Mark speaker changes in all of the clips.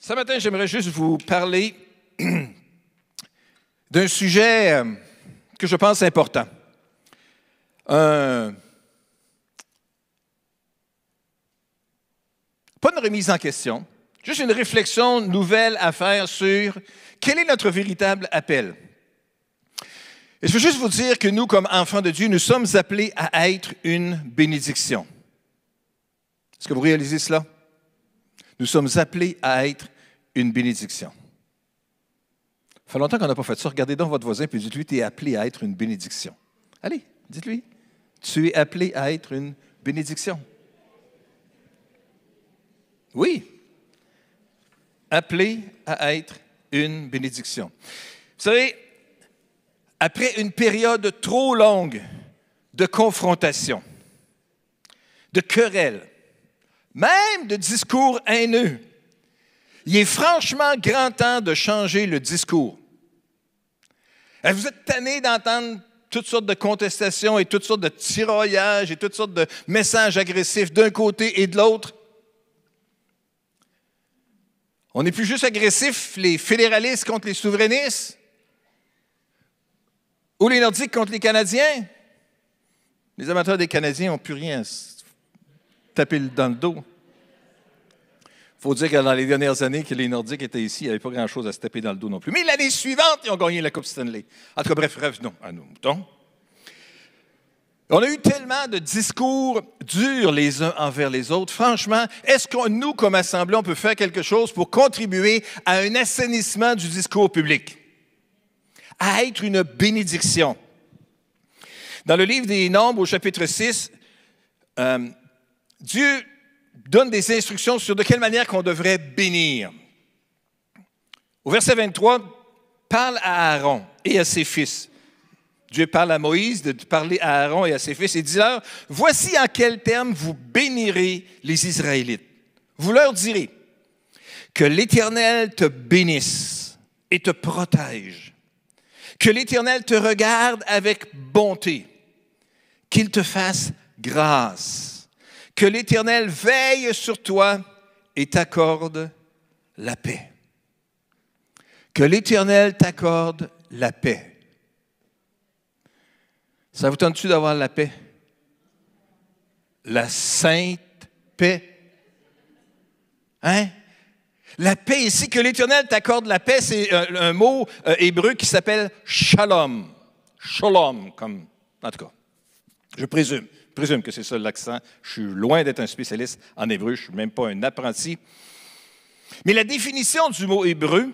Speaker 1: Ce matin, j'aimerais juste vous parler d'un sujet euh, que je pense important. pas une remise en question, juste une réflexion nouvelle à faire sur quel est notre véritable appel. Et je veux juste vous dire que nous, comme enfants de Dieu, nous sommes appelés à être une bénédiction. Est-ce que vous réalisez cela? Nous sommes appelés à être une bénédiction. Ça fait longtemps qu'on n'a pas fait ça. Regardez donc votre voisin et dites-lui, tu es appelé à être une bénédiction. Allez, dites-lui, tu es appelé à être une bénédiction. Oui, appelé à être une bénédiction. Vous savez, après une période trop longue de confrontation, de querelles, même de discours haineux, il est franchement grand temps de changer le discours. Vous êtes tanné d'entendre toutes sortes de contestations et toutes sortes de tirailllages et toutes sortes de messages agressifs d'un côté et de l'autre. On n'est plus juste agressif, les fédéralistes contre les souverainistes ou les Nordiques contre les Canadiens. Les amateurs des Canadiens n'ont plus rien à taper dans le dos. Il faut dire que dans les dernières années que les Nordiques étaient ici, il n'y avait pas grand-chose à se taper dans le dos non plus. Mais l'année suivante, ils ont gagné la Coupe Stanley. En tout cas, bref, revenons à nous. On a eu tellement de discours durs les uns envers les autres. Franchement, est-ce que nous, comme Assemblée, on peut faire quelque chose pour contribuer à un assainissement du discours public? À être une bénédiction. Dans le livre des Nombres, au chapitre 6, euh, Dieu donne des instructions sur de quelle manière qu'on devrait bénir. Au verset 23, parle à Aaron et à ses fils. Dieu parle à Moïse de parler à Aaron et à ses fils et dit-leur, voici en quels termes vous bénirez les Israélites. Vous leur direz que l'Éternel te bénisse et te protège, que l'Éternel te regarde avec bonté, qu'il te fasse grâce, que l'Éternel veille sur toi et t'accorde la paix. Que l'Éternel t'accorde la paix. Ça vous tente-tu d'avoir la paix? La sainte paix. Hein? La paix ici, que l'Éternel t'accorde la paix, c'est un, mot euh, hébreu qui s'appelle shalom. Shalom, comme, en tout cas, je présume, présume que c'est ça l'accent. Je suis loin d'être un spécialiste en hébreu, je ne suis même pas un apprenti. Mais la définition du mot hébreu,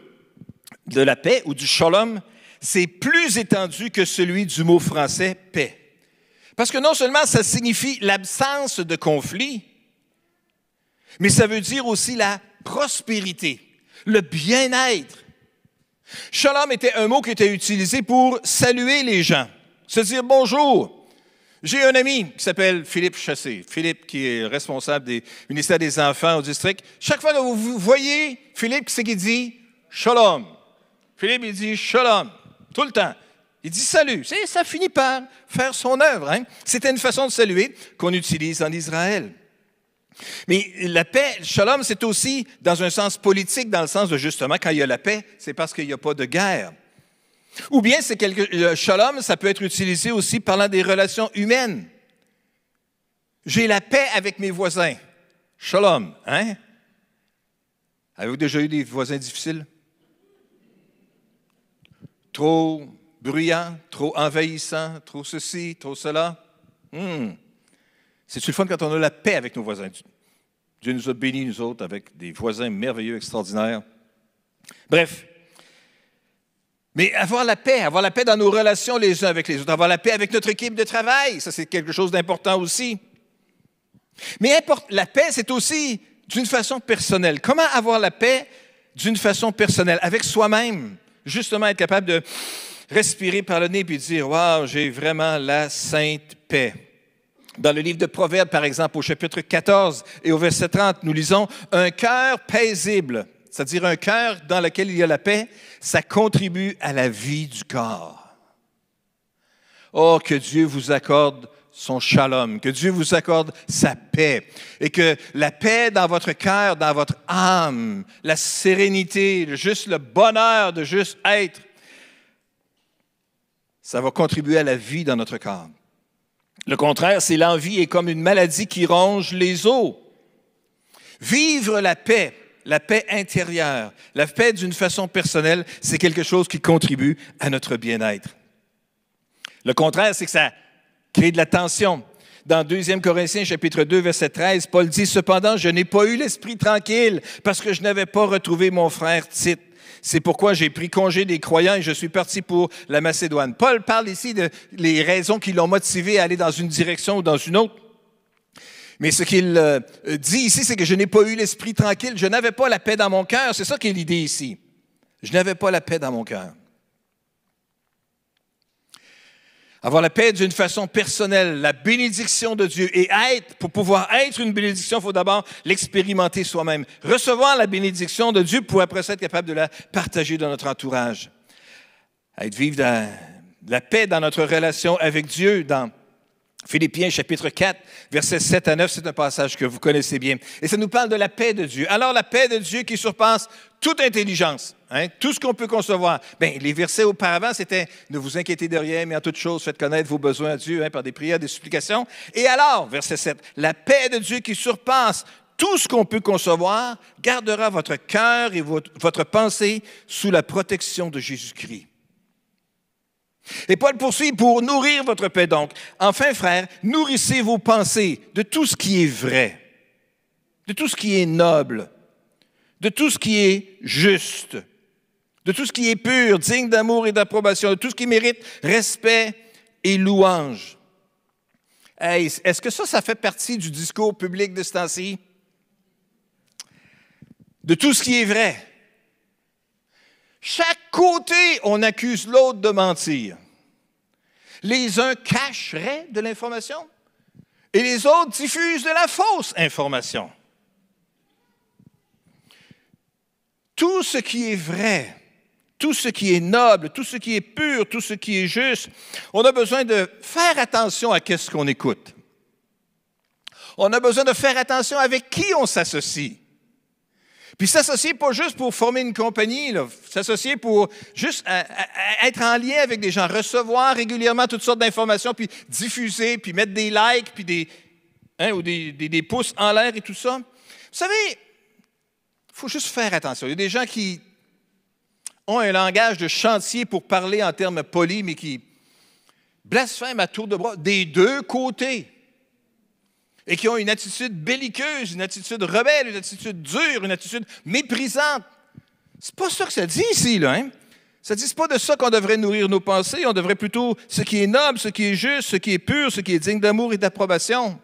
Speaker 1: de la paix ou du shalom, c'est plus étendu que celui du mot français paix. Parce que non seulement ça signifie l'absence de conflit, mais ça veut dire aussi la prospérité, le bien-être. Shalom était un mot qui était utilisé pour saluer les gens, se dire bonjour. J'ai un ami qui s'appelle Philippe Chassé. Philippe, qui est responsable du ministère des Enfants au district. Chaque fois que vous voyez Philippe, c'est qu'il dit Shalom. Philippe, il dit Shalom. Tout le temps. Il dit salut. Ça finit par faire son œuvre. Hein. C'était une façon de saluer qu'on utilise en Israël. Mais la paix, shalom, c'est aussi dans un sens politique, dans le sens de justement, quand il y a la paix, c'est parce qu'il n'y a pas de guerre. Ou bien, c'est quelque, le shalom, ça peut être utilisé aussi parlant des relations humaines. J'ai la paix avec mes voisins. Shalom, hein? Avez-vous déjà eu des voisins difficiles? trop bruyant, trop envahissant, trop ceci, trop cela? Hmm. C'est-tu le fun quand on a la paix avec nos voisins? Dieu nous a bénis, nous autres, avec des voisins merveilleux, extraordinaires. Bref. Mais avoir la paix, avoir la paix dans nos relations les uns avec les autres, avoir la paix avec notre équipe de travail, ça c'est quelque chose d'important aussi. Mais la paix, c'est aussi d'une façon personnelle. Comment avoir la paix d'une façon personnelle, avec soi-même? justement être capable de respirer par le nez et dire Waouh, j'ai vraiment la sainte paix. Dans le livre de Proverbes, par exemple, au chapitre 14 et au verset 30, nous lisons Un cœur paisible, c'est-à-dire un cœur dans lequel il y a la paix, ça contribue à la vie du corps. Oh, que Dieu vous accorde son shalom, que Dieu vous accorde sa paix et que la paix dans votre cœur, dans votre âme, la sérénité, juste le bonheur de juste être, ça va contribuer à la vie dans notre corps. Le contraire, c'est l'envie est comme une maladie qui ronge les os. Vivre la paix, la paix intérieure, la paix d'une façon personnelle, c'est quelque chose qui contribue à notre bien-être. Le contraire, c'est que ça crée de la tension. Dans 2 Corinthiens chapitre 2 verset 13, Paul dit cependant je n'ai pas eu l'esprit tranquille parce que je n'avais pas retrouvé mon frère Tite. C'est pourquoi j'ai pris congé des croyants et je suis parti pour la Macédoine. Paul parle ici de les raisons qui l'ont motivé à aller dans une direction ou dans une autre. Mais ce qu'il euh, dit ici, c'est que je n'ai pas eu l'esprit tranquille, je n'avais pas la paix dans mon cœur. C'est ça qui est l'idée ici. Je n'avais pas la paix dans mon cœur. avoir la paix d'une façon personnelle, la bénédiction de Dieu et être, pour pouvoir être une bénédiction, il faut d'abord l'expérimenter soi-même. Recevoir la bénédiction de Dieu pour après ça être capable de la partager dans notre entourage. Être vivre dans la paix dans notre relation avec Dieu, dans Philippiens chapitre 4, versets 7 à 9, c'est un passage que vous connaissez bien. Et ça nous parle de la paix de Dieu. Alors la paix de Dieu qui surpasse toute intelligence, hein, tout ce qu'on peut concevoir. Bien, les versets auparavant, c'était ne vous inquiétez de rien, mais en toute chose, faites connaître vos besoins à Dieu hein, par des prières, des supplications. Et alors, verset 7, la paix de Dieu qui surpasse tout ce qu'on peut concevoir gardera votre cœur et votre, votre pensée sous la protection de Jésus-Christ. Et Paul poursuit pour nourrir votre paix donc. Enfin, frères, nourrissez vos pensées de tout ce qui est vrai, de tout ce qui est noble, de tout ce qui est juste, de tout ce qui est pur, digne d'amour et d'approbation, de tout ce qui mérite respect et louange. Est-ce que ça, ça fait partie du discours public de ce temps-ci? De tout ce qui est vrai. Chaque côté, on accuse l'autre de mentir. Les uns cacheraient de l'information et les autres diffusent de la fausse information. Tout ce qui est vrai, tout ce qui est noble, tout ce qui est pur, tout ce qui est juste, on a besoin de faire attention à ce qu'on écoute. On a besoin de faire attention avec qui on s'associe. Puis s'associer pas juste pour former une compagnie, s'associer pour juste être en lien avec des gens, recevoir régulièrement toutes sortes d'informations, puis diffuser, puis mettre des likes, puis des, hein, ou des, des, pouces en l'air et tout ça. Vous savez, il faut juste faire attention. Il y a des gens qui ont un langage de chantier pour parler en termes polis, mais qui blasphèment à tour de bras des deux côtés et qui ont une attitude belliqueuse, une attitude rebelle, une attitude dure, une attitude méprisante. C'est pas ça que ça dit ici, là. Hein? Ça dit pas de ça qu'on devrait nourrir nos pensées. On devrait plutôt ce qui est noble, ce qui est juste, ce qui est pur, ce qui est digne d'amour et d'approbation.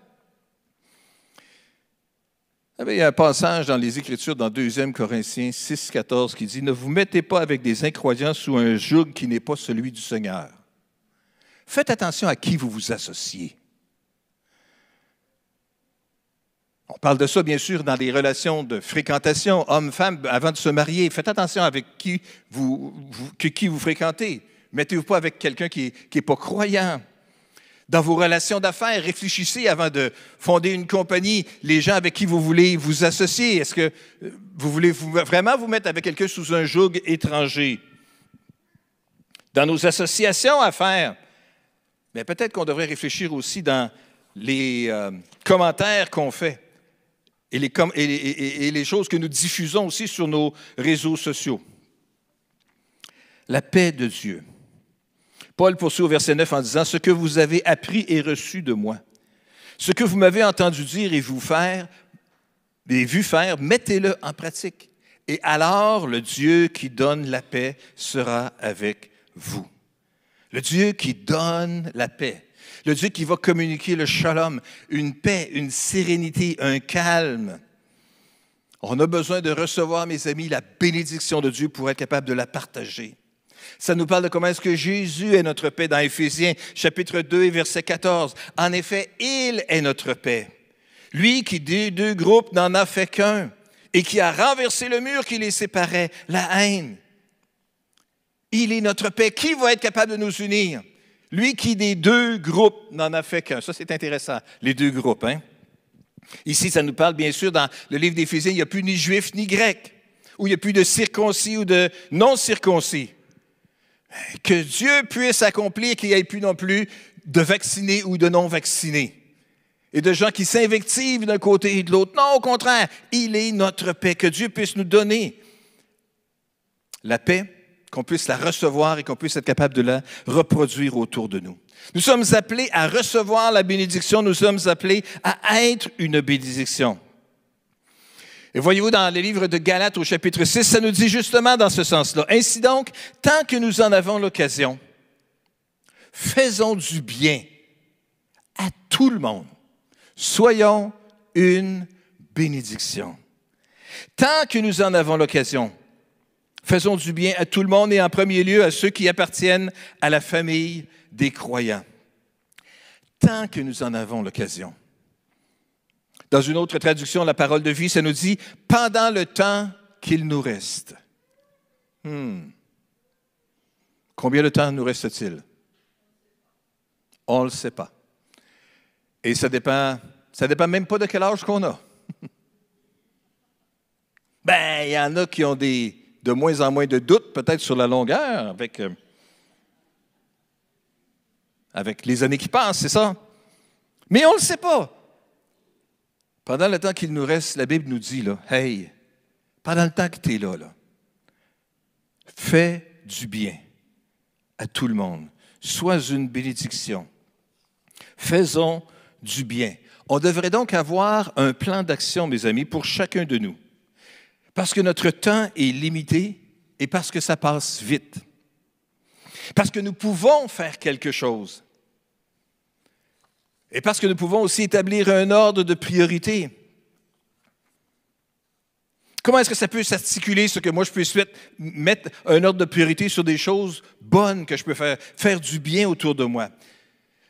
Speaker 1: Il y a un passage dans les Écritures, dans 2 Corinthiens 6, 14, qui dit Ne vous mettez pas avec des incroyants sous un joug qui n'est pas celui du Seigneur. Faites attention à qui vous vous associez. On parle de ça, bien sûr, dans des relations de fréquentation, homme-femme, avant de se marier. Faites attention avec qui vous, fréquentez. Mettez-vous pas avec quelqu'un qui n'est pas croyant. Dans vos relations d'affaires, réfléchissez avant de fonder une compagnie, les gens avec qui vous voulez vous associer. Est-ce que euh, vous voulez vraiment vous mettre avec quelqu'un sous un joug étranger? Dans nos associations à faire, mais peut-être qu'on devrait réfléchir aussi dans les euh, commentaires qu'on fait et les, choses que nous diffusons aussi sur nos réseaux sociaux. La paix de Dieu. Paul poursuit au verset 9 en disant, Ce que vous avez appris et reçu de moi, ce que vous m'avez entendu dire et vous faire, et vu faire, mettez-le en pratique. Et alors le Dieu qui donne la paix sera avec vous. Le Dieu qui donne la paix le Dieu qui va communiquer le shalom, une paix, une sérénité, un calme. On a besoin de recevoir, mes amis, la bénédiction de Dieu pour être capable de la partager. Ça nous parle de comment est-ce que Jésus est notre paix dans Éphésiens chapitre 2 verset 14. En effet, il est notre paix. Lui qui des deux groupes n'en a fait qu'un et qui a renversé le mur qui les séparait, la haine. Il est notre paix. Qui va être capable de nous unir? Lui qui des deux groupes n'en a fait qu'un. Ça, c'est intéressant, les deux groupes. Hein? Ici, ça nous parle bien sûr dans le livre d'Éphésiens, il n'y a plus ni juif ni grec, où il n'y a plus de circoncis ou de non-circoncis. Que Dieu puisse accomplir qu'il n'y ait plus non plus de vaccinés ou de non-vaccinés. Et de gens qui s'invectivent d'un côté et de l'autre. Non, au contraire, il est notre paix. Que Dieu puisse nous donner la paix, qu'on puisse la recevoir et qu'on puisse être capable de la reproduire autour de nous. Nous sommes appelés à recevoir la bénédiction, nous sommes appelés à être une bénédiction. Et voyez-vous, dans les livres de Galates au chapitre 6, ça nous dit justement dans ce sens-là. Ainsi donc, tant que nous en avons l'occasion, faisons du bien à tout le monde. Soyons une bénédiction. Tant que nous en avons l'occasion, faisons du bien à tout le monde et en premier lieu à ceux qui appartiennent à la famille des croyants. Tant que nous en avons l'occasion. Dans une autre traduction, la parole de vie, ça nous dit pendant le temps qu'il nous reste. Hmm. Combien de temps nous reste-t-il? On ne le sait pas. Et ça dépend, ça dépend même pas de quel âge qu'on a. ben, il y en a qui ont des, de moins en moins de doutes, peut-être sur la longueur, avec, euh, avec les années qui passent, c'est ça? Mais on ne le sait pas. Pendant le temps qu'il nous reste, la Bible nous dit, là, hey, pendant le temps que tu es là, là, fais du bien à tout le monde. Sois une bénédiction. Faisons du bien. On devrait donc avoir un plan d'action, mes amis, pour chacun de nous. Parce que notre temps est limité et parce que ça passe vite. Parce que nous pouvons faire quelque chose. Et parce que nous pouvons aussi établir un ordre de priorité. Comment est-ce que ça peut s'articuler, ce que moi je peux mettre un ordre de priorité sur des choses bonnes que je peux faire, faire du bien autour de moi?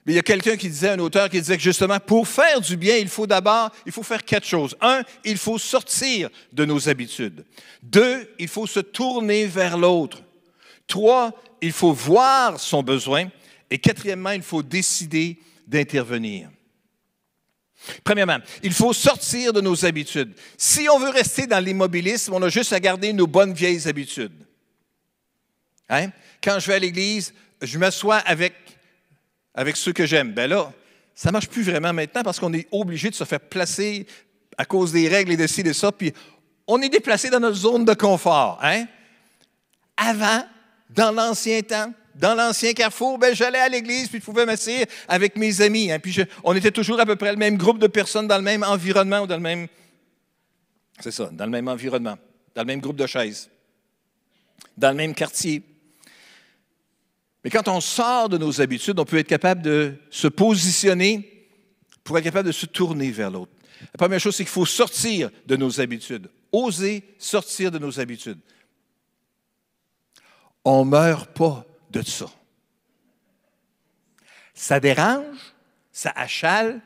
Speaker 1: Mais il y a quelqu'un qui disait, un auteur qui disait que justement, pour faire du bien, il faut d'abord, il faut faire quatre choses. Un, il faut sortir de nos habitudes. Deux, il faut se tourner vers l'autre. Trois, il faut voir son besoin. Et quatrièmement, il faut décider d'intervenir. Premièrement, il faut sortir de nos habitudes. Si on veut rester dans l'immobilisme, on a juste à garder nos bonnes vieilles habitudes. Hein? Quand je vais à l'église, je m'assois avec, avec ceux que j'aime. Ben là, ça ne marche plus vraiment maintenant parce qu'on est obligé de se faire placer à cause des règles et de ci et de ça, puis on est déplacé dans notre zone de confort. Hein? Avant, dans l'ancien temps, dans l'ancien carrefour, ben, j'allais à l'église, puis je pouvais m'asseoir avec mes amis. Hein, puis on était toujours à peu près le même groupe de personnes dans le même environnement ou dans le même. C'est ça, dans le même environnement, dans le même groupe de chaises, dans le même quartier. Mais quand on sort de nos habitudes, on peut être capable de se positionner pour être capable de se tourner vers l'autre. La première chose, c'est qu'il faut sortir de nos habitudes. Oser sortir de nos habitudes. On ne meurt pas de ça. Ça dérange, ça achale,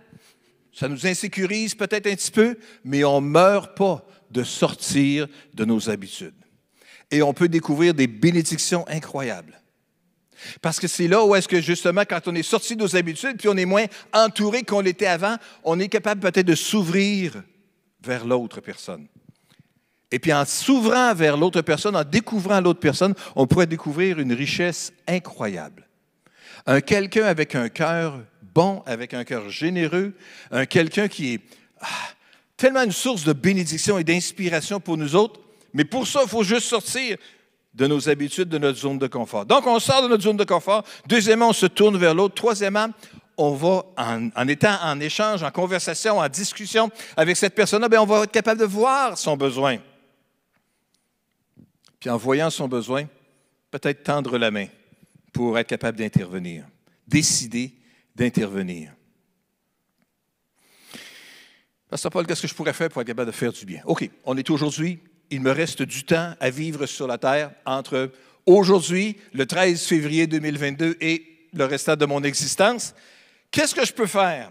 Speaker 1: ça nous insécurise peut-être un petit peu, mais on ne meurt pas de sortir de nos habitudes. Et on peut découvrir des bénédictions incroyables. Parce que c'est là où est-ce que justement, quand on est sorti de nos habitudes, puis on est moins entouré qu'on l'était avant, on est capable peut-être de s'ouvrir vers l'autre personne. Et puis en s'ouvrant vers l'autre personne, en découvrant l'autre personne, on pourrait découvrir une richesse incroyable. Un quelqu'un avec un cœur bon, avec un cœur généreux, un quelqu'un qui est ah, tellement une source de bénédiction et d'inspiration pour nous autres. Mais pour ça, il faut juste sortir de nos habitudes, de notre zone de confort. Donc, on sort de notre zone de confort. Deuxièmement, on se tourne vers l'autre. Troisièmement, on va, en, étant en échange, en conversation, en discussion avec cette personne-là, ben, on va être capable de voir son besoin puis en voyant son besoin, peut-être tendre la main pour être capable d'intervenir, décider d'intervenir. Pasteur Paul, qu'est-ce que je pourrais faire pour être capable de faire du bien? OK, on est aujourd'hui, il me reste du temps à vivre sur la terre entre aujourd'hui, le 13 février 2022 et le restant de mon existence. Qu'est-ce que je peux faire?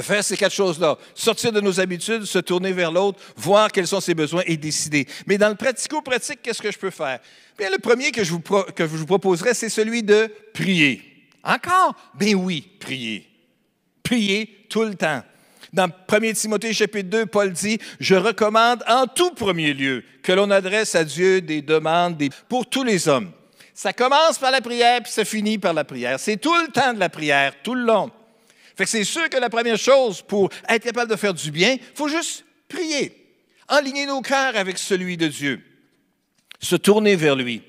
Speaker 1: faire ces quatre choses-là, sortir de nos habitudes, se tourner vers l'autre, voir quels sont ses besoins et décider. Mais dans le pratico-pratique, qu'est-ce que je peux faire? Bien, le premier que je vous, que je vous proposerai, c'est celui de prier. Encore? Ben oui, priez. Priez tout le temps. Dans 1 Timothée chapitre 2, Paul dit, Je recommande en tout premier lieu que l'on adresse à Dieu des demandes pour tous les hommes. Ça commence par la prière, puis ça finit par la prière. C'est tout le temps de la prière, tout le long. Fait que c'est sûr que la première chose pour être capable de faire du bien, il faut juste prier. Enligner nos cœurs avec celui de Dieu. Se tourner vers lui.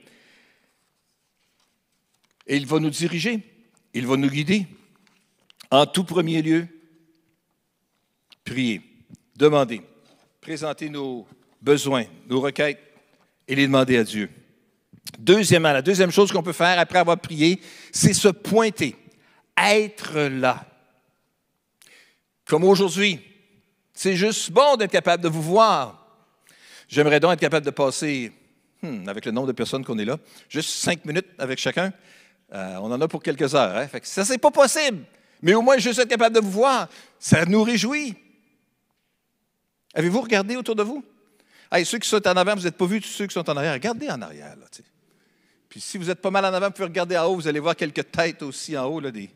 Speaker 1: Et il va nous diriger. Il va nous guider. En tout premier lieu, prier, demander, présenter nos besoins, nos requêtes et les demander à Dieu. Deuxièmement, la deuxième chose qu'on peut faire après avoir prié, c'est se pointer, être là. Comme aujourd'hui, c'est juste bon d'être capable de vous voir. J'aimerais donc être capable de passer, hmm, avec le nombre de personnes qu'on est là, juste cinq minutes avec chacun. Euh, on en a pour quelques heures. Hein? Fait ça, c'est pas possible. Mais au moins, juste être capable de vous voir, ça nous réjouit. Avez-vous regardé autour de vous? ceux qui sont en avant, vous n'êtes pas vus, ceux qui sont en arrière, regardez en arrière. Puis si vous êtes pas mal en avant, vous pouvez regarder en haut, vous allez voir quelques têtes aussi en haut, là, des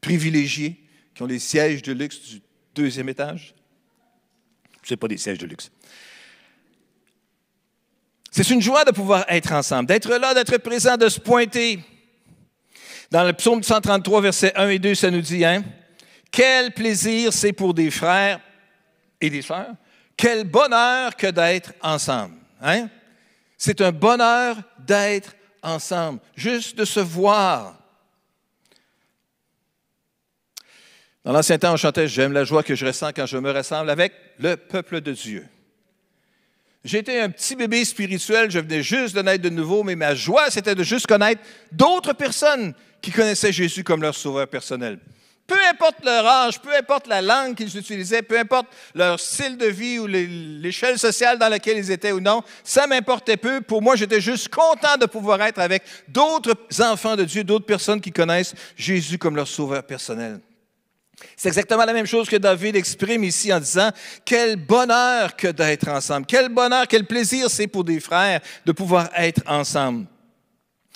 Speaker 1: privilégiés qui ont les sièges de luxe du deuxième étage. Ce pas des sièges de luxe. C'est une joie de pouvoir être ensemble, d'être là, d'être présent, de se pointer. Dans le psaume 133, versets 1 et 2, ça nous dit, hein, quel plaisir c'est pour des frères et des sœurs, quel bonheur que d'être ensemble. Hein? C'est un bonheur d'être ensemble, juste de se voir. Dans l'Ancien temps, on chantait J'aime la joie que je ressens quand je me rassemble avec le peuple de Dieu. J'étais un petit bébé spirituel, je venais juste de naître de nouveau, mais ma joie, c'était de juste connaître d'autres personnes qui connaissaient Jésus comme leur sauveur personnel. Peu importe leur âge, peu importe la langue qu'ils utilisaient, peu importe leur style de vie ou l'échelle sociale dans laquelle ils étaient ou non, ça m'importait peu. Pour moi, j'étais juste content de pouvoir être avec d'autres enfants de Dieu, d'autres personnes qui connaissent Jésus comme leur sauveur personnel. C'est exactement la même chose que David exprime ici en disant, quel bonheur que d'être ensemble, quel bonheur, quel plaisir c'est pour des frères de pouvoir être ensemble.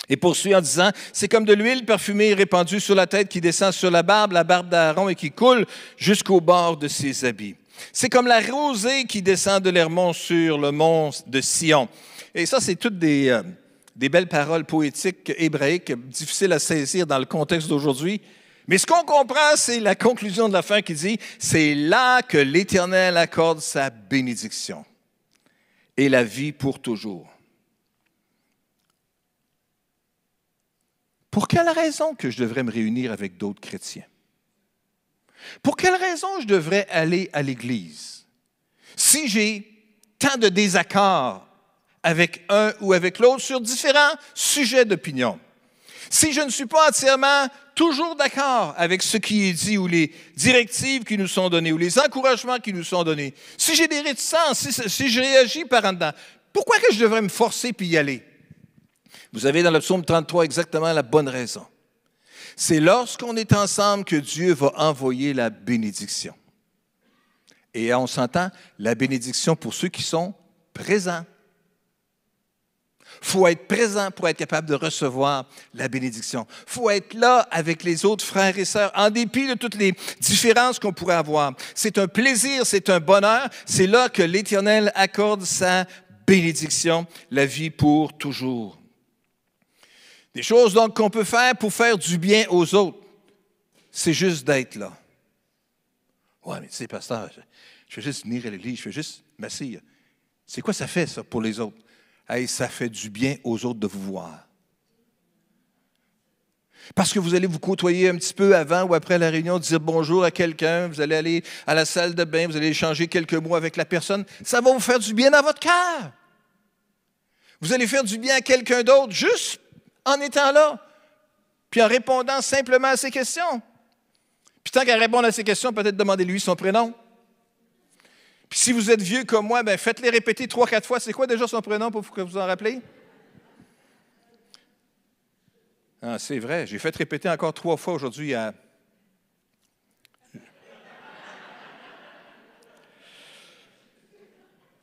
Speaker 1: Et poursuit en disant, c'est comme de l'huile parfumée répandue sur la tête qui descend sur la barbe, la barbe d'Aaron et qui coule jusqu'au bord de ses habits. C'est comme la rosée qui descend de l'Hermon sur le mont de Sion. Et ça, c'est toutes des, euh, des belles paroles poétiques hébraïques, difficiles à saisir dans le contexte d'aujourd'hui. Mais ce qu'on comprend, c'est la conclusion de la fin qui dit, c'est là que l'Éternel accorde sa bénédiction et la vie pour toujours. Pour quelle raison que je devrais me réunir avec d'autres chrétiens? Pour quelle raison je devrais aller à l'Église? Si j'ai tant de désaccords avec un ou avec l'autre sur différents sujets d'opinion, si je ne suis pas entièrement toujours d'accord avec ce qui est dit ou les directives qui nous sont données ou les encouragements qui nous sont donnés, si j'ai des réticences, si, je réagis par en dedans, pourquoi que je devrais me forcer puis y aller? Vous avez dans le psaume 33 exactement la bonne raison. C'est lorsqu'on est ensemble que Dieu va envoyer la bénédiction. Et on s'entend, la bénédiction pour ceux qui sont présents. Il faut être présent pour être capable de recevoir la bénédiction. Il faut être là avec les autres frères et sœurs, en dépit de toutes les différences qu'on pourrait avoir. C'est un plaisir, c'est un bonheur. C'est là que l'Éternel accorde sa bénédiction, la vie pour toujours. Des choses donc qu'on peut faire pour faire du bien aux autres, c'est juste d'être là. Ouais, mais tu sais, pasteur, je, vais juste venir à l'église, je vais juste m'asseoir. C'est quoi ça fait, ça, pour les autres? Hey, ça fait du bien aux autres de vous voir. Parce que vous allez vous côtoyer un petit peu avant ou après la réunion, dire bonjour à quelqu'un, vous allez aller à la salle de bain, vous allez échanger quelques mots avec la personne. Ça va vous faire du bien dans votre cœur. Vous allez faire du bien à quelqu'un d'autre juste en étant là, puis en répondant simplement à ses questions. Puis tant qu'à répondre à ses questions, peut-être demandez-lui son prénom. Puis si vous êtes vieux comme moi, ben faites-les répéter trois, quatre fois. C'est quoi déjà son prénom pour que vous en rappelez? Ah, c'est vrai, j'ai fait répéter encore trois fois aujourd'hui à.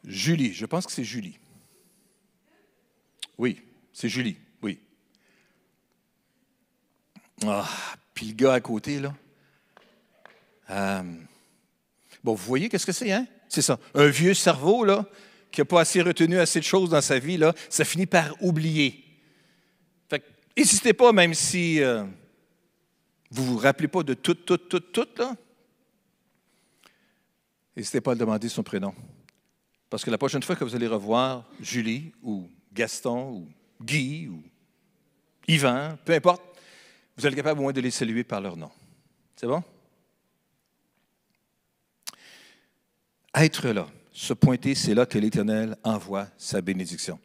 Speaker 1: Julie, je pense que c'est Julie. Oui, c'est Julie. Ah, puis le gars à côté, là. Euh, bon, vous voyez qu'est-ce que c'est, hein? C'est ça. Un vieux cerveau, là, qui n'a pas assez retenu assez de choses dans sa vie, là, ça finit par oublier. Fait n'hésitez pas, même si euh, vous ne vous rappelez pas de tout, tout, tout, tout, là. N'hésitez pas à demander son prénom. Parce que la prochaine fois que vous allez revoir Julie ou Gaston ou Guy ou Yvan, peu importe, vous êtes capable au moins de les saluer par leur nom. C'est bon? Être là, se pointer, c'est là que l'Éternel envoie sa bénédiction.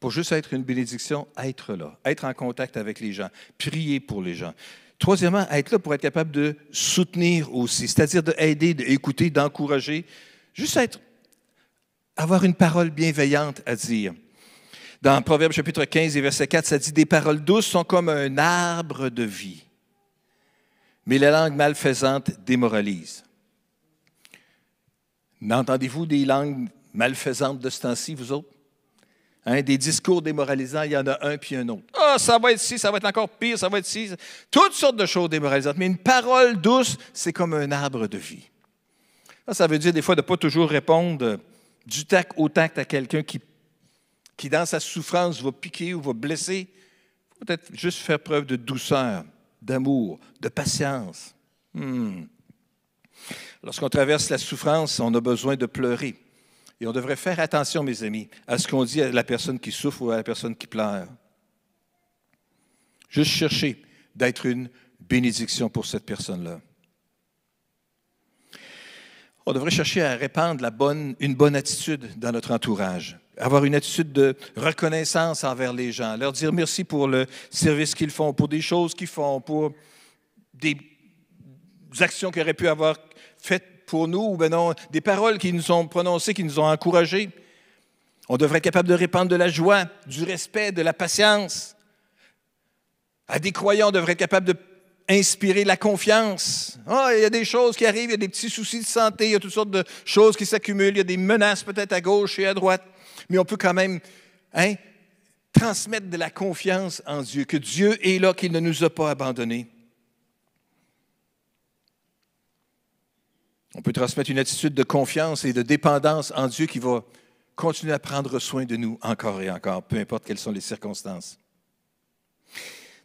Speaker 1: Pour juste être une bénédiction, être là, être en contact avec les gens, prier pour les gens. Troisièmement, être là pour être capable de soutenir aussi, c'est-à-dire d'aider, d'écouter, d'encourager, juste être, avoir une parole bienveillante à dire. Dans Proverbe chapitre 15 et verset 4, ça dit Des paroles douces sont comme un arbre de vie, mais la langue malfaisante démoralise. N'entendez-vous des langues malfaisantes de ce temps-ci, vous autres? Hein, des discours démoralisants, il y en a un puis un autre. Ah, ça va être ci, ça va être encore pire, ça va être ci. Toutes sortes de choses démoralisantes. Mais une parole douce, c'est comme un arbre de vie. Ça, veut dire des fois de ne pas toujours répondre du tac au tact à quelqu'un qui qui, dans sa souffrance, va piquer ou va blesser, peut-être juste faire preuve de douceur, d'amour, de patience. Hmm. Lorsqu'on traverse la souffrance, on a besoin de pleurer. Et on devrait faire attention, mes amis, à ce qu'on dit à la personne qui souffre ou à la personne qui pleure. Juste chercher d'être une bénédiction pour cette personne-là. On devrait chercher à répandre une bonne attitude dans notre entourage avoir une attitude de reconnaissance envers les gens, leur dire merci pour le service qu'ils font, pour des choses qu'ils font, pour des actions qu'ils auraient pu avoir faites pour nous, ou bien non, des paroles qu'ils nous ont prononcées, qui nous ont encouragés. On devrait être capable de répandre de la joie, du respect, de la patience. À des croyants, on devrait être capable de inspirer la confiance. Ah, il y a des choses qui arrivent, il y a des petits soucis de santé, il y a toutes sortes de choses qui s'accumulent, il y a des menaces peut-être à gauche et à droite mais on peut quand même hein, transmettre de la confiance en Dieu, que Dieu est là, qu'il ne nous a pas abandonnés. On peut transmettre une attitude de confiance et de dépendance en Dieu qui va continuer à prendre soin de nous encore et encore, peu importe quelles sont les circonstances.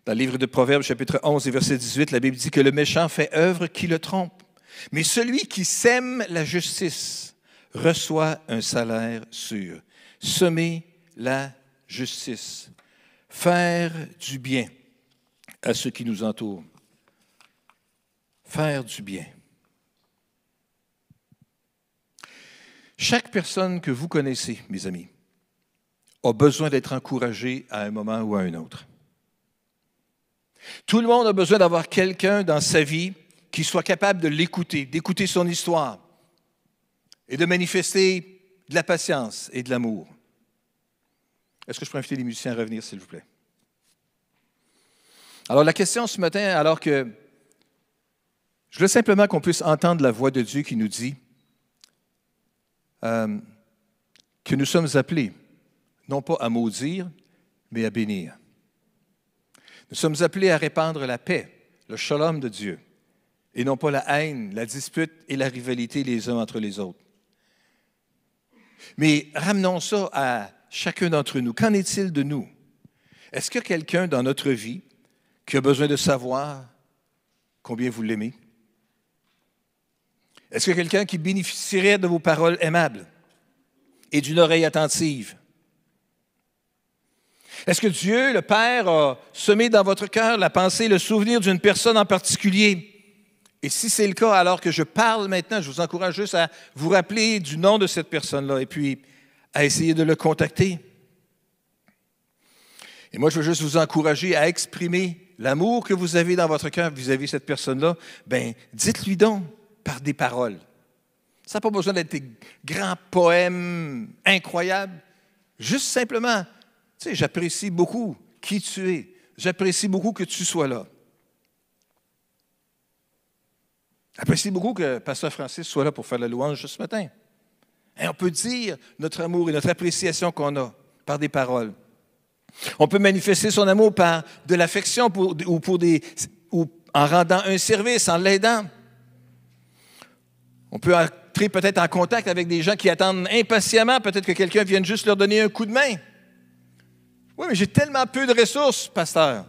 Speaker 1: Dans le livre de Proverbes, chapitre 11 et verset 18, la Bible dit que le méchant fait œuvre qui le trompe, mais celui qui sème la justice reçoit un salaire sûr semer la justice, faire du bien à ceux qui nous entourent. Faire du bien. Chaque personne que vous connaissez, mes amis, a besoin d'être encouragée à un moment ou à un autre. Tout le monde a besoin d'avoir quelqu'un dans sa vie qui soit capable de l'écouter, d'écouter son histoire et de manifester de la patience et de l'amour. Est-ce que je peux inviter les musiciens à revenir, s'il vous plaît? Alors, la question ce matin, alors que je veux simplement qu'on puisse entendre la voix de Dieu qui nous dit euh, que nous sommes appelés, non pas à maudire, mais à bénir. Nous sommes appelés à répandre la paix, le shalom de Dieu, et non pas la haine, la dispute et la rivalité les uns entre les autres. Mais ramenons ça à chacun d'entre nous. Qu'en est-il de nous? Est-ce qu'il y a quelqu'un dans notre vie qui a besoin de savoir combien vous l'aimez? Est-ce qu'il y a quelqu'un qui bénéficierait de vos paroles aimables et d'une oreille attentive? Est-ce que Dieu, le Père, a semé dans votre cœur la pensée, le souvenir d'une personne en particulier? Et si c'est le cas, alors que je parle maintenant, je vous encourage juste à vous rappeler du nom de cette personne-là et puis à essayer de le contacter. Et moi, je veux juste vous encourager à exprimer l'amour que vous avez dans votre cœur vis-à-vis de cette personne-là. Ben, dites-lui donc par des paroles. Ça n'a pas besoin d'être des grands poèmes incroyables. Juste simplement, tu sais, j'apprécie beaucoup qui tu es. J'apprécie beaucoup que tu sois là. J'apprécie beaucoup que Pasteur Francis soit là pour faire la louange ce matin. Et on peut dire notre amour et notre appréciation qu'on a par des paroles. On peut manifester son amour par de l'affection ou pour des ou en rendant un service, en l'aidant. On peut entrer peut-être en contact avec des gens qui attendent impatiemment, peut-être que quelqu'un vienne juste leur donner un coup de main. Oui, mais j'ai tellement peu de ressources, pasteur.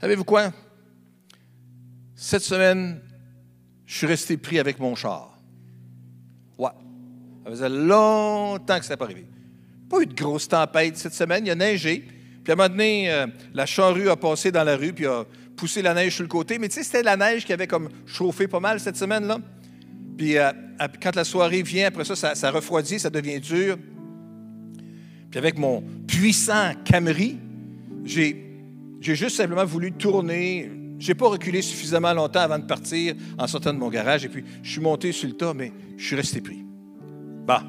Speaker 1: Savez-vous quoi? Cette semaine, je suis resté pris avec mon char. Ouais. Ça faisait longtemps que ça n'est pas arrivé. Pas eu de grosse tempête cette semaine, il a neigé. Puis à un moment donné, euh, la charrue a passé dans la rue, puis a poussé la neige sur le côté. Mais tu sais, c'était la neige qui avait comme chauffé pas mal cette semaine-là. Puis euh, quand la soirée vient, après ça, ça, ça refroidit, ça devient dur. Puis avec mon puissant Camry, j'ai, juste simplement voulu tourner. Je n'ai pas reculé suffisamment longtemps avant de partir en sortant de mon garage. Et puis, je suis monté sur le tas, mais je suis resté pris. Bah.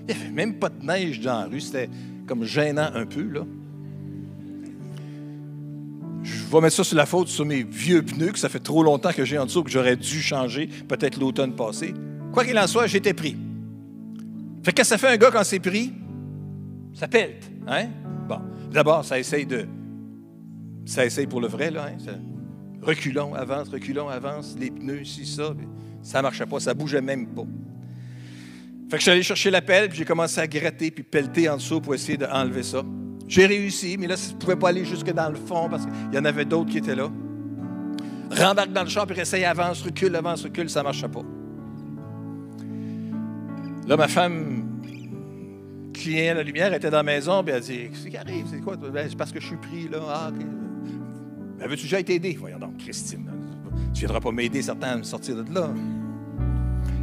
Speaker 1: Il n'y avait même pas de neige dans la rue. C'était comme gênant un peu, là. Je vais mettre ça sur la faute sur mes vieux pneus, que ça fait trop longtemps que j'ai en dessous, que j'aurais dû changer, peut-être l'automne passé. Quoi qu'il en soit, j'étais pris. Fait que ça fait un gars quand c'est pris? Ça pelte, hein? Bon, d'abord, ça essaye de... Ça essaye pour le vrai, là, hein? reculons, avance, reculons, avance, les pneus, si ça. Ça ne marchait pas, ça bougeait même pas. Fait que je suis allé chercher la pelle, puis j'ai commencé à gratter, puis pelleter en dessous pour essayer d'enlever ça. J'ai réussi, mais là, je ne pouvais pas aller jusque dans le fond parce qu'il y en avait d'autres qui étaient là. Rembarque dans le char, puis essaye, avance, recule, avance, recule, ça ne marchait pas. Là, ma femme client, la lumière était dans la maison, puis elle dit Qu'est-ce qui arrive? C'est quoi? Ben, C'est parce que je suis pris, là. Ah. Veux-tu déjà t'aider? Voyons donc, Christine. Tu ne viendras pas m'aider, certains, à me sortir de là.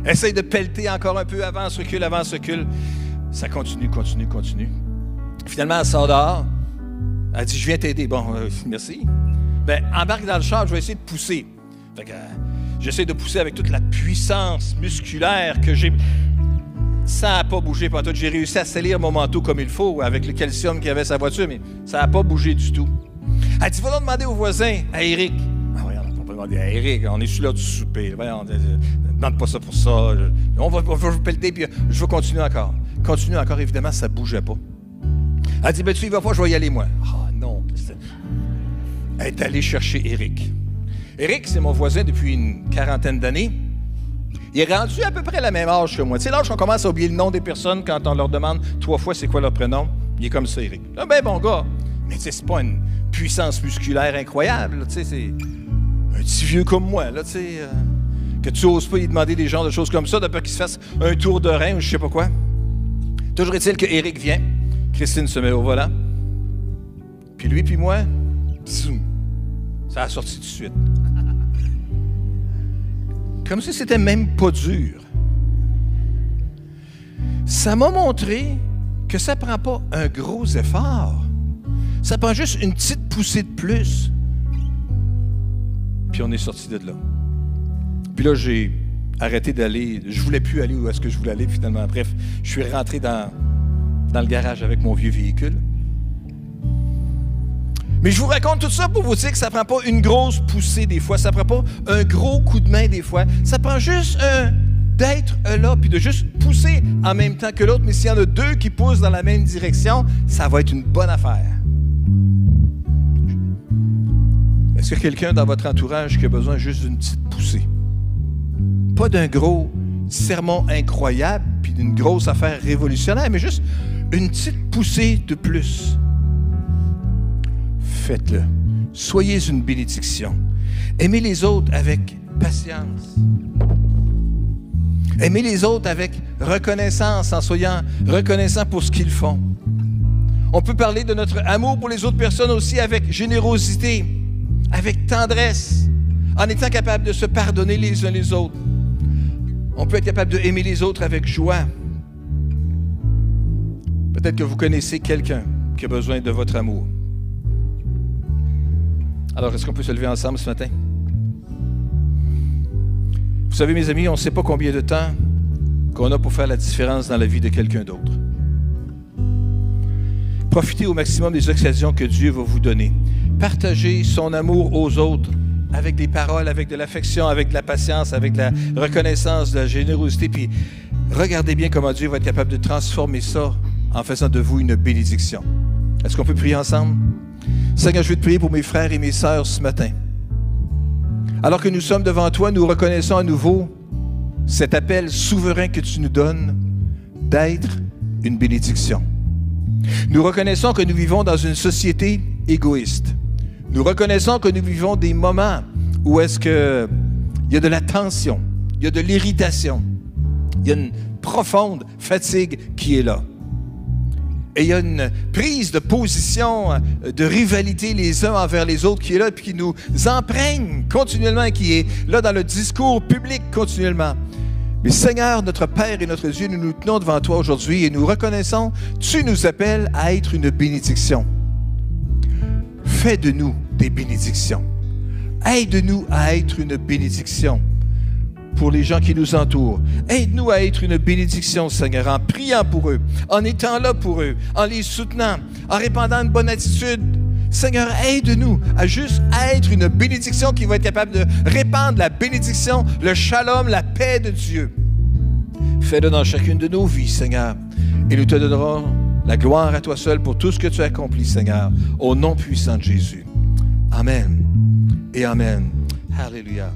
Speaker 1: Essaye de pelleter encore un peu, avance, recule, avance, recule. Ça continue, continue, continue. Finalement, elle sort dehors. Elle dit Je viens t'aider. Bon, euh, merci. Ben, embarque dans le char, je vais essayer de pousser. Fait que, euh, j'essaie de pousser avec toute la puissance musculaire que j'ai. Ça n'a pas bougé tout. J'ai réussi à salir mon manteau comme il faut avec le calcium qu'il avait sa voiture, mais ça n'a pas bougé du tout. Elle dit, va demander au voisin, à Eric. Ah oui, on pas demander à Eric, on est sur l'heure du souper? ne demande pas ça pour ça. On va, vous pelleter, puis je veux continuer encore. Continue encore, évidemment, ça ne bougeait pas. Elle dit, ben tu y vas pas, je vais y aller moi. Ah non. Elle est allée chercher Eric. Eric, c'est mon voisin depuis une quarantaine d'années. Il est rendu à peu près la même âge que moi. Sais, l'âge qu'on commence à oublier le nom des personnes quand on leur demande trois fois c'est quoi leur prénom. Il est comme ça, Eric. Ah ben bon gars. Mais c'est pas une puissance musculaire incroyable. C'est un petit vieux comme moi, là. Euh, que tu oses pas lui demander des genres de choses comme ça, de peur qu'il se fasse un tour de rein ou je sais pas quoi. Toujours est-il que Eric vient. Christine se met au volant. Puis lui, puis moi, ça a sorti tout de suite. Comme si c'était même pas dur. Ça m'a montré que ça prend pas un gros effort. Ça prend juste une petite poussée de plus. Puis on est sorti de là. Puis là, j'ai arrêté d'aller. Je voulais plus aller où est-ce que je voulais aller finalement. Bref, je suis rentré dans, le garage avec mon vieux véhicule. Mais je vous raconte tout ça pour vous dire que ça ne prend pas une grosse poussée des fois, ça prend pas un gros coup de main des fois, ça prend juste d'être là, puis de juste pousser en même temps que l'autre. Mais s'il y en a deux qui poussent dans la même direction, ça va être une bonne affaire. Est-ce qu'il y a quelqu'un dans votre entourage qui a besoin juste d'une petite poussée? Pas d'un gros sermon incroyable, puis d'une grosse affaire révolutionnaire, mais juste une petite poussée de plus faites-le. Soyez une bénédiction. Aimez les autres avec patience. Aimez les autres avec reconnaissance en soyant reconnaissant pour ce qu'ils font. On peut parler de notre amour pour les autres personnes aussi avec générosité, avec tendresse, en étant capable de se pardonner les uns les autres. On peut être capable d'aimer les autres avec joie. Peut-être que vous connaissez quelqu'un qui a besoin de votre amour. Alors, est-ce qu'on peut se lever ensemble ce matin? Vous savez, mes amis, on ne sait pas combien de temps qu'on a pour faire la différence dans la vie de quelqu'un d'autre. Profitez au maximum des occasions que Dieu va vous donner. Partagez son amour aux autres avec des paroles, avec de l'affection, avec de la patience, avec de la reconnaissance, de la générosité. Puis regardez bien comment Dieu va être capable de transformer ça en faisant de vous une bénédiction. Est-ce qu'on peut prier ensemble? Seigneur, je veux te prier pour mes frères et mes sœurs ce matin. Alors que nous sommes devant toi, nous reconnaissons à nouveau cet appel souverain que tu nous donnes d'être une bénédiction. Nous reconnaissons que nous vivons dans une société égoïste. Nous reconnaissons que nous vivons des moments où est-ce que il y a de la tension, il y a de l'irritation, il y a une profonde fatigue qui est là. Et il y a une prise de position, de rivalité les uns envers les autres qui est là, puis qui nous imprègne continuellement, qui est là dans le discours public continuellement. Mais Seigneur, notre Père et notre Dieu, nous nous tenons devant toi aujourd'hui et nous reconnaissons, tu nous appelles à être une bénédiction. Fais de nous des bénédictions. Aide-nous à être une bénédiction pour les gens qui nous entourent. Aide-nous à être une bénédiction, Seigneur, en priant pour eux, en étant là pour eux, en les soutenant, en répandant une bonne attitude. Seigneur, aide-nous à juste être une bénédiction qui va être capable de répandre la bénédiction, le shalom, la paix de Dieu. Fais-le dans chacune de nos vies, Seigneur, et nous te donnerons la gloire à toi seul pour tout ce que tu as accompli, Seigneur, au nom puissant de Jésus. Amen et Amen. Alléluia.